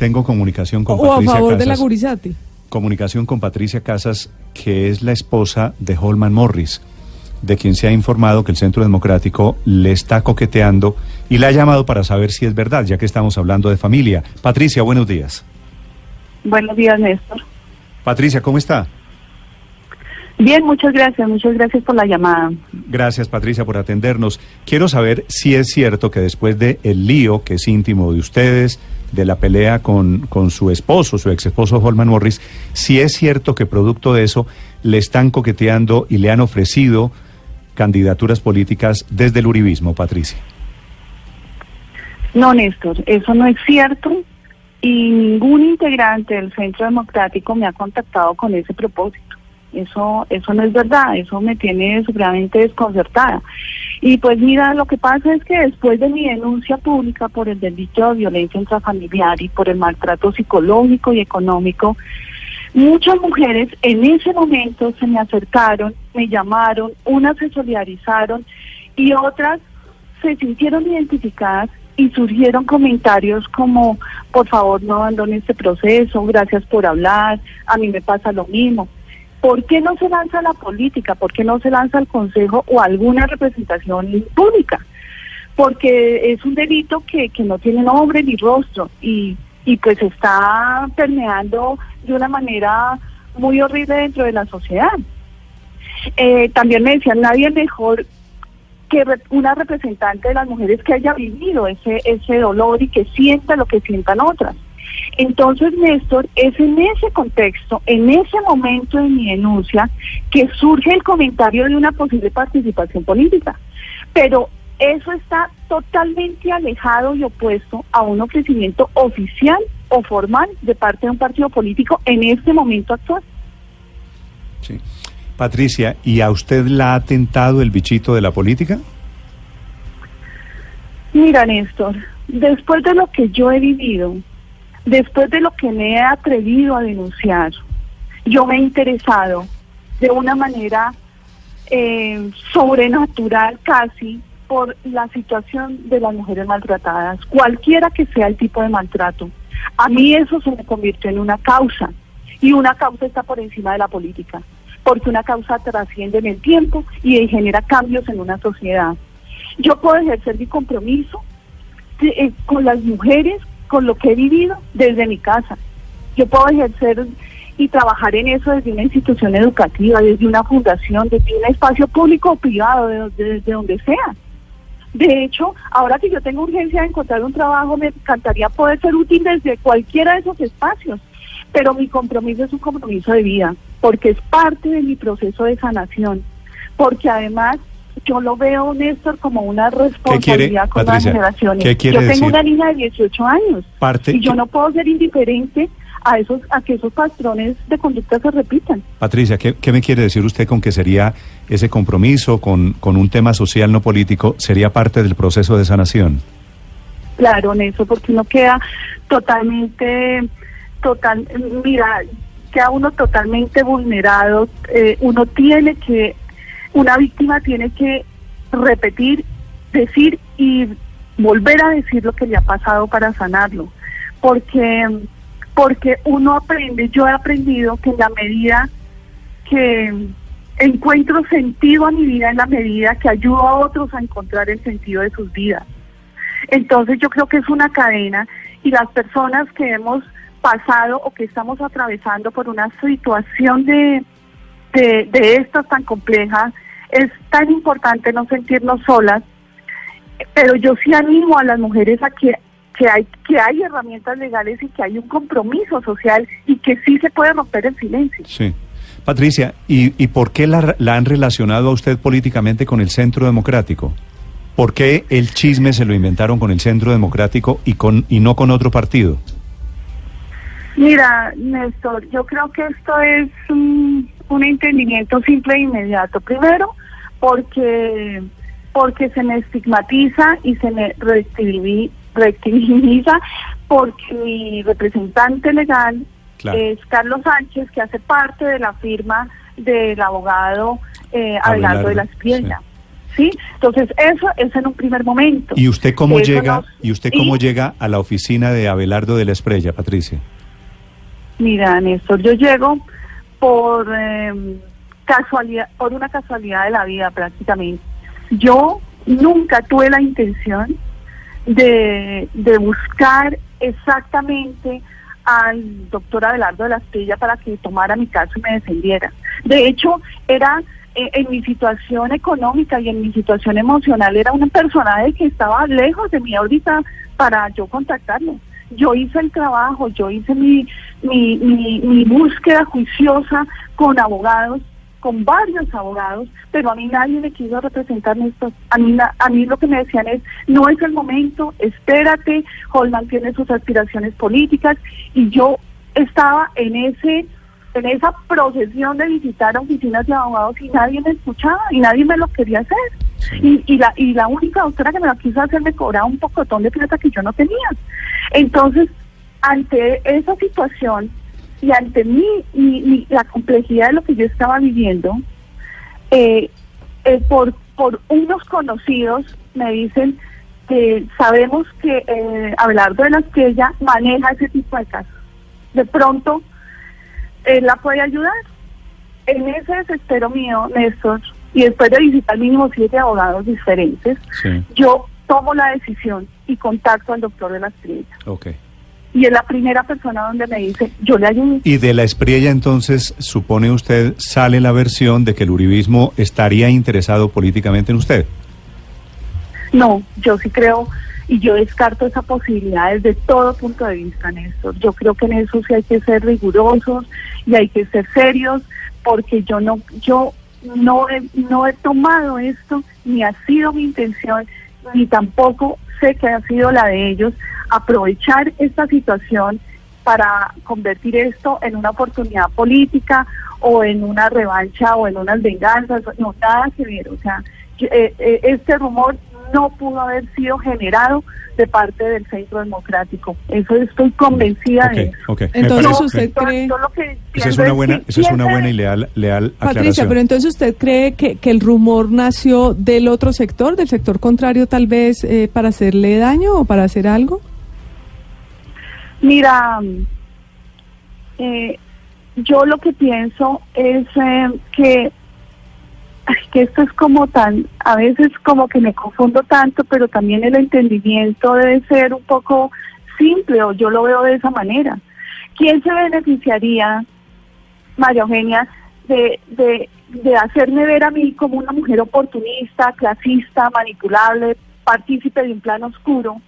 Tengo comunicación con O a Patricia favor de la Casas. Gurizati. Comunicación con Patricia Casas, que es la esposa de Holman Morris, de quien se ha informado que el Centro Democrático le está coqueteando y la ha llamado para saber si es verdad, ya que estamos hablando de familia. Patricia, buenos días. Buenos días, Néstor. Patricia, ¿cómo está? Bien, muchas gracias, muchas gracias por la llamada. Gracias, Patricia, por atendernos. Quiero saber si es cierto que después de el lío que es íntimo de ustedes, de la pelea con, con su esposo, su ex esposo Holman Morris, si es cierto que producto de eso le están coqueteando y le han ofrecido candidaturas políticas desde el uribismo, Patricia. No, Néstor, eso no es cierto y ningún integrante del Centro Democrático me ha contactado con ese propósito. Eso, eso no es verdad, eso me tiene supremamente desconcertada. Y pues mira, lo que pasa es que después de mi denuncia pública por el delito de violencia intrafamiliar y por el maltrato psicológico y económico, muchas mujeres en ese momento se me acercaron, me llamaron, unas se solidarizaron y otras se sintieron identificadas y surgieron comentarios como, por favor no abandone este proceso, gracias por hablar, a mí me pasa lo mismo. ¿Por qué no se lanza la política? ¿Por qué no se lanza el consejo o alguna representación pública? Porque es un delito que, que no tiene nombre ni rostro y, y pues está permeando de una manera muy horrible dentro de la sociedad. Eh, también me decían, nadie mejor que una representante de las mujeres que haya vivido ese, ese dolor y que sienta lo que sientan otras. Entonces, Néstor, es en ese contexto, en ese momento de mi denuncia, que surge el comentario de una posible participación política. Pero eso está totalmente alejado y opuesto a un ofrecimiento oficial o formal de parte de un partido político en este momento actual. Sí. Patricia, ¿y a usted la ha tentado el bichito de la política? Mira, Néstor, después de lo que yo he vivido, después de lo que me he atrevido a denunciar, yo me he interesado de una manera eh, sobrenatural casi por la situación de las mujeres maltratadas, cualquiera que sea el tipo de maltrato. A mí eso se me convirtió en una causa y una causa está por encima de la política, porque una causa trasciende en el tiempo y genera cambios en una sociedad. Yo puedo ejercer mi compromiso eh, con las mujeres, con lo que he vivido desde mi casa. Yo puedo ejercer y trabajar en eso desde una institución educativa, desde una fundación, desde un espacio público o privado, de, donde- desde donde sea. De hecho, ahora que yo tengo urgencia de encontrar un trabajo, me encantaría poder ser útil desde cualquiera de esos espacios. Pero mi compromiso es un compromiso de vida, porque es parte de mi proceso de sanación. Porque además yo lo veo, Néstor, como una responsabilidad con Patricia, las generaciones. qué quiere yo tengo decir? una niña de 18 años Parte, y yo no puedo ser indiferente a esos a que esos patrones de conducta se repitan. Patricia, ¿qué, qué me quiere decir usted con que sería ese compromiso con, con un tema social no político, sería parte del proceso de sanación? Claro, eso, porque uno queda totalmente, total, mira, queda uno totalmente vulnerado. eh, uno tiene que, una víctima tiene que repetir, decir y volver a decir lo que le ha pasado para sanarlo, porque, porque uno aprende. Yo he aprendido que en la medida que encuentro sentido a mi vida, en la medida que ayudo a otros a encontrar el sentido de sus vidas. Entonces yo creo que es una cadena y las personas que hemos pasado o que estamos atravesando por una situación de, de, de estas tan complejas, es tan importante no sentirnos solas, pero yo sí animo a las mujeres a que, que, hay, que hay herramientas legales y que hay un compromiso social y que sí se puede romper el silencio. Sí. Patricia, ¿y, y por qué la, la han relacionado a usted políticamente con el Centro Democrático? ¿Por qué el chisme se lo inventaron con el Centro Democrático y, con, y no con otro partido? Mira, Néstor, yo creo que esto es un entendimiento simple e inmediato. Primero, porque porque se me estigmatiza y se me reactiviza porque mi representante legal Claro. es Carlos Sánchez, que hace parte de la firma del abogado eh, Abelardo de las Piedras. ¿sí? Entonces, eso es en un primer momento. ¿Y usted cómo Eso llega nos- y usted cómo y- llega a la oficina de Abelardo de la Esprella, Patricia? Mira, Néstor, yo llego por eh, casualidad, por una casualidad de la vida prácticamente. Yo nunca tuve la intención de, de buscar exactamente al doctor Abelardo de la Estrella para que tomara mi caso y me defendiera. De hecho, era eh, en mi situación económica y en mi situación emocional, era una persona de que estaba lejos de mí ahorita para yo contactarlo. Yo hice el trabajo, yo hice mi, mi, mi, mi búsqueda juiciosa con abogados, con varios abogados, pero a mí nadie me quiso representar esto. A mí, a mí lo que me decían es, no es el momento, espérate, Holman tiene sus aspiraciones políticas y yo estaba en ese en esa procesión de visitar oficinas de abogados y nadie me escuchaba y nadie me lo quería hacer. Y, y, la, y la única doctora que me lo quiso hacer me cobraba un pocotón de plata que yo no tenía. Entonces, ante esa situación y ante mí, mi- la complejidad de lo que yo estaba viviendo, eh, eh, por, unos conocidos me dicen que sabemos que eh, Abelardo de la Estrella maneja ese tipo de casos. De pronto, él la puede ayudar. En ese desespero mío, Néstor, y después de visitar mínimo siete abogados diferentes, Sí, yo tomo la decisión y contacto al doctor de la Estrella. ok. Y es la primera persona donde me dice, yo le ayudo. Y de la Espriella entonces, supone usted, sale la versión de que el uribismo estaría interesado políticamente en usted. No, yo sí creo y yo descarto esa posibilidad desde todo punto de vista, Néstor. Yo creo que en eso sí hay que ser rigurosos y hay que ser serios porque yo no yo no he, no he tomado esto ni ha sido mi intención ni tampoco sé que ha sido la de ellos aprovechar esta situación para convertir esto en una oportunidad política o en una revancha o en unas venganzas, no, nada que ver. O sea, eh, eh, este rumor no pudo haber sido generado de parte del Centro Democrático. Eso estoy convencida Ok, de eso. ok. me Entonces parece- usted cree- Esa es una buena, esa es una buena y leal, leal Patricia, aclaración. pero entonces usted cree que, que el rumor nació del otro sector, del sector contrario tal vez eh, para hacerle daño o para hacer algo? Mira, eh, yo lo que pienso es eh, que, ay, que esto es como tan, a veces como que me confundo tanto, pero también el entendimiento debe ser un poco simple, o yo lo veo de esa manera. ¿Quién se beneficiaría, María Eugenia, de, de, de hacerme ver a mí como una mujer oportunista, clasista, manipulable, partícipe de un plan oscuro?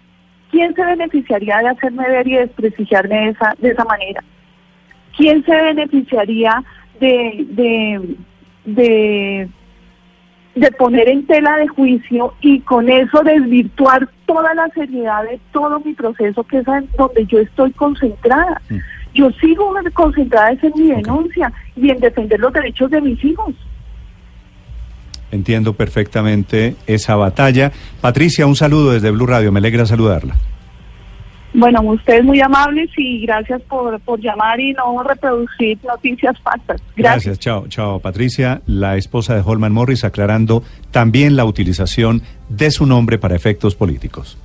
¿Quién se beneficiaría de hacerme ver y desprestigiarme de esa, de esa manera? ¿Quién se beneficiaría de, de, de, de poner en tela de juicio y con eso desvirtuar toda la seriedad de todo mi proceso, que es donde yo estoy concentrada? Mm. Yo sigo concentrada en mi denuncia y en defender los derechos de mis hijos. Entiendo perfectamente esa batalla. Patricia, un saludo desde Blue Radio, me alegra saludarla. Bueno, ustedes muy amables y gracias por, por llamar y no reproducir noticias falsas. Gracias. Gracias, chao, chao. Patricia, la esposa de Holman Morris, aclarando también la utilización de su nombre para efectos políticos.